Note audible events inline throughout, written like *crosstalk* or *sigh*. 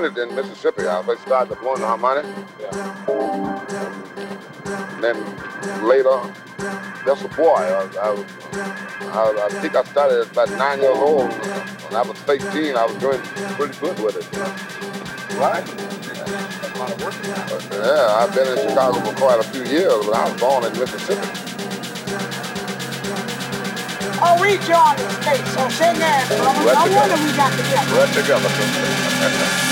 Beginning in Mississippi. I first started blowing the harmonic. Yeah. And then later, that's a boy. I, I, I, I, think I started at about nine years old. When I was 15, I was doing pretty good with it. Right? Yeah. yeah, I've been in Chicago for quite a few years, but I was born in Mississippi. Oh, we joined the States, so shake hands, brother. No wonder we got together. Right together. *laughs*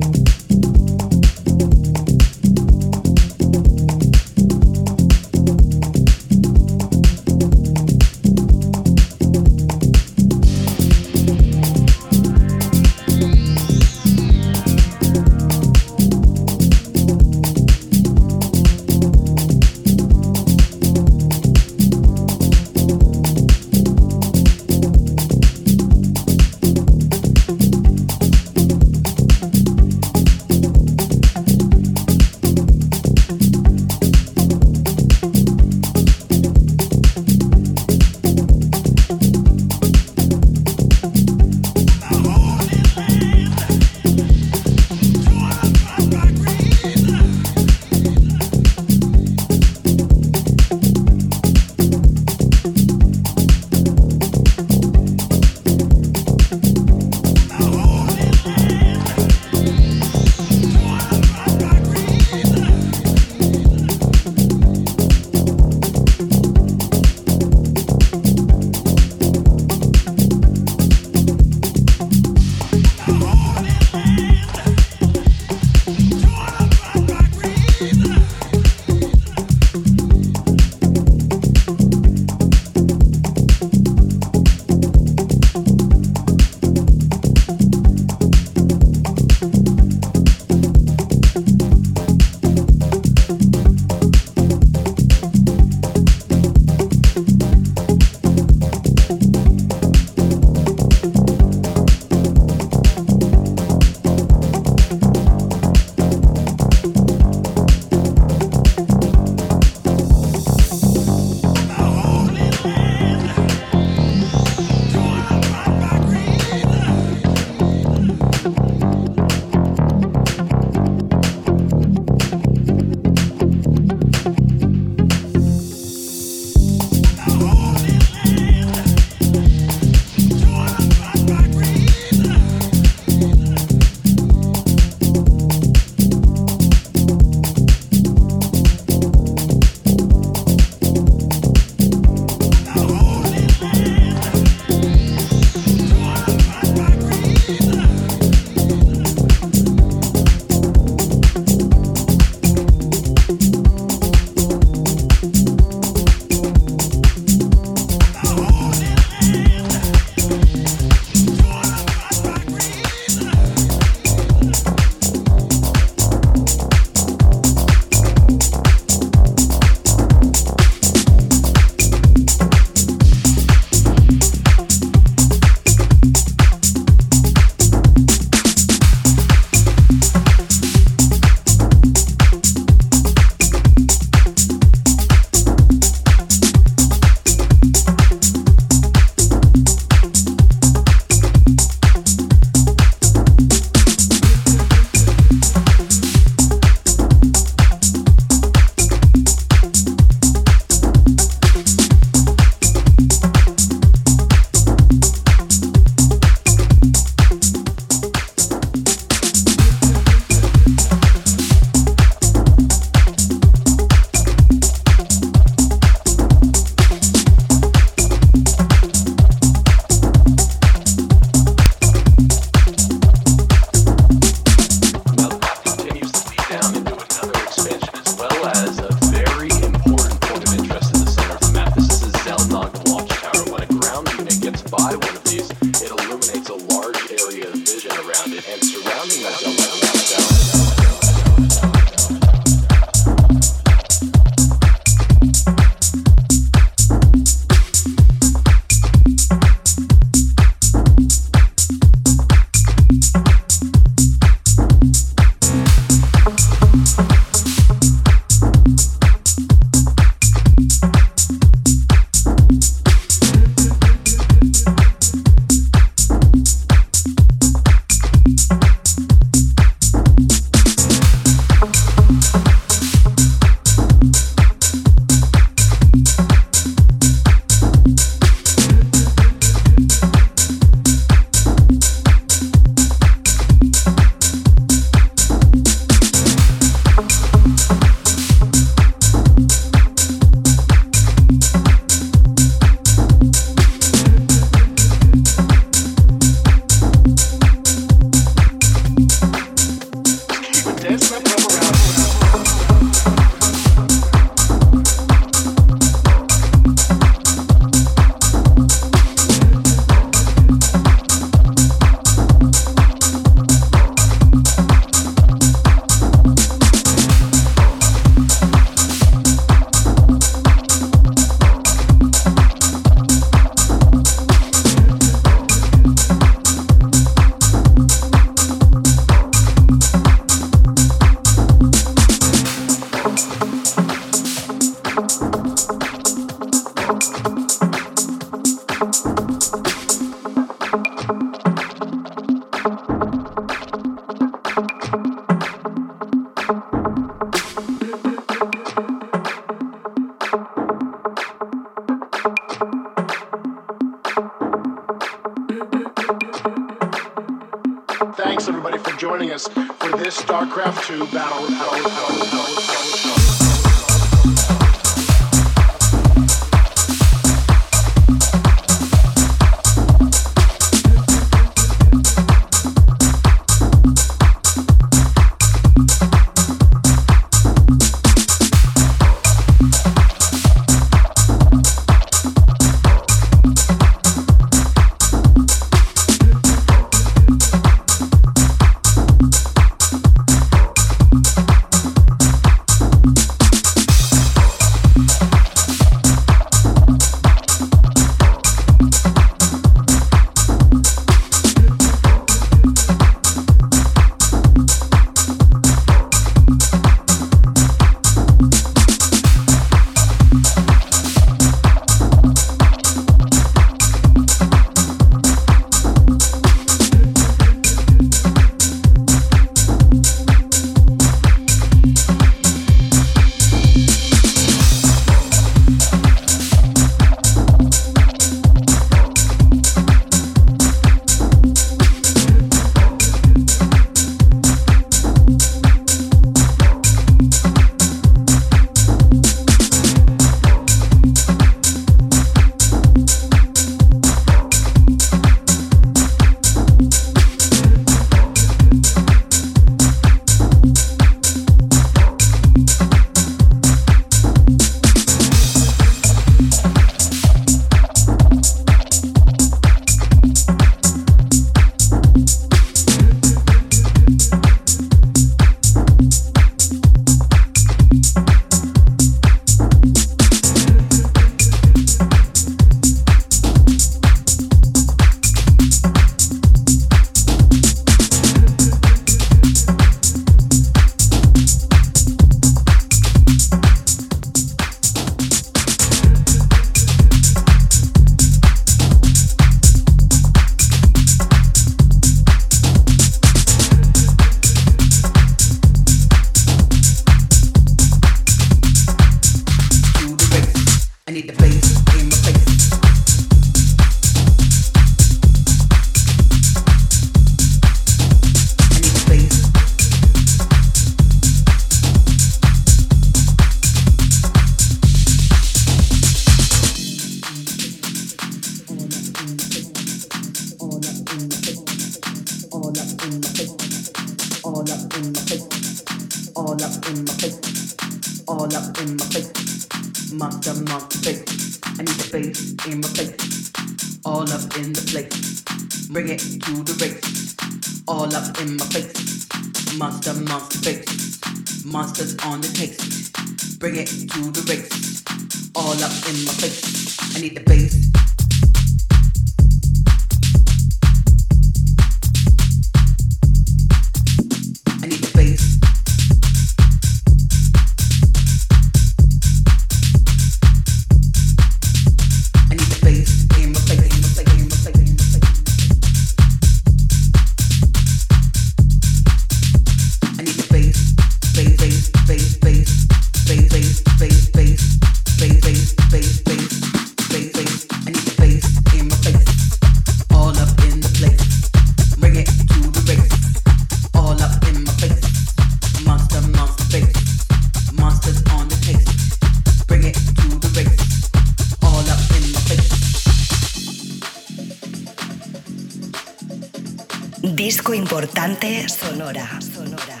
Importante sonora. sonora.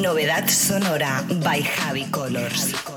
Novedad sonora by Javi Colors.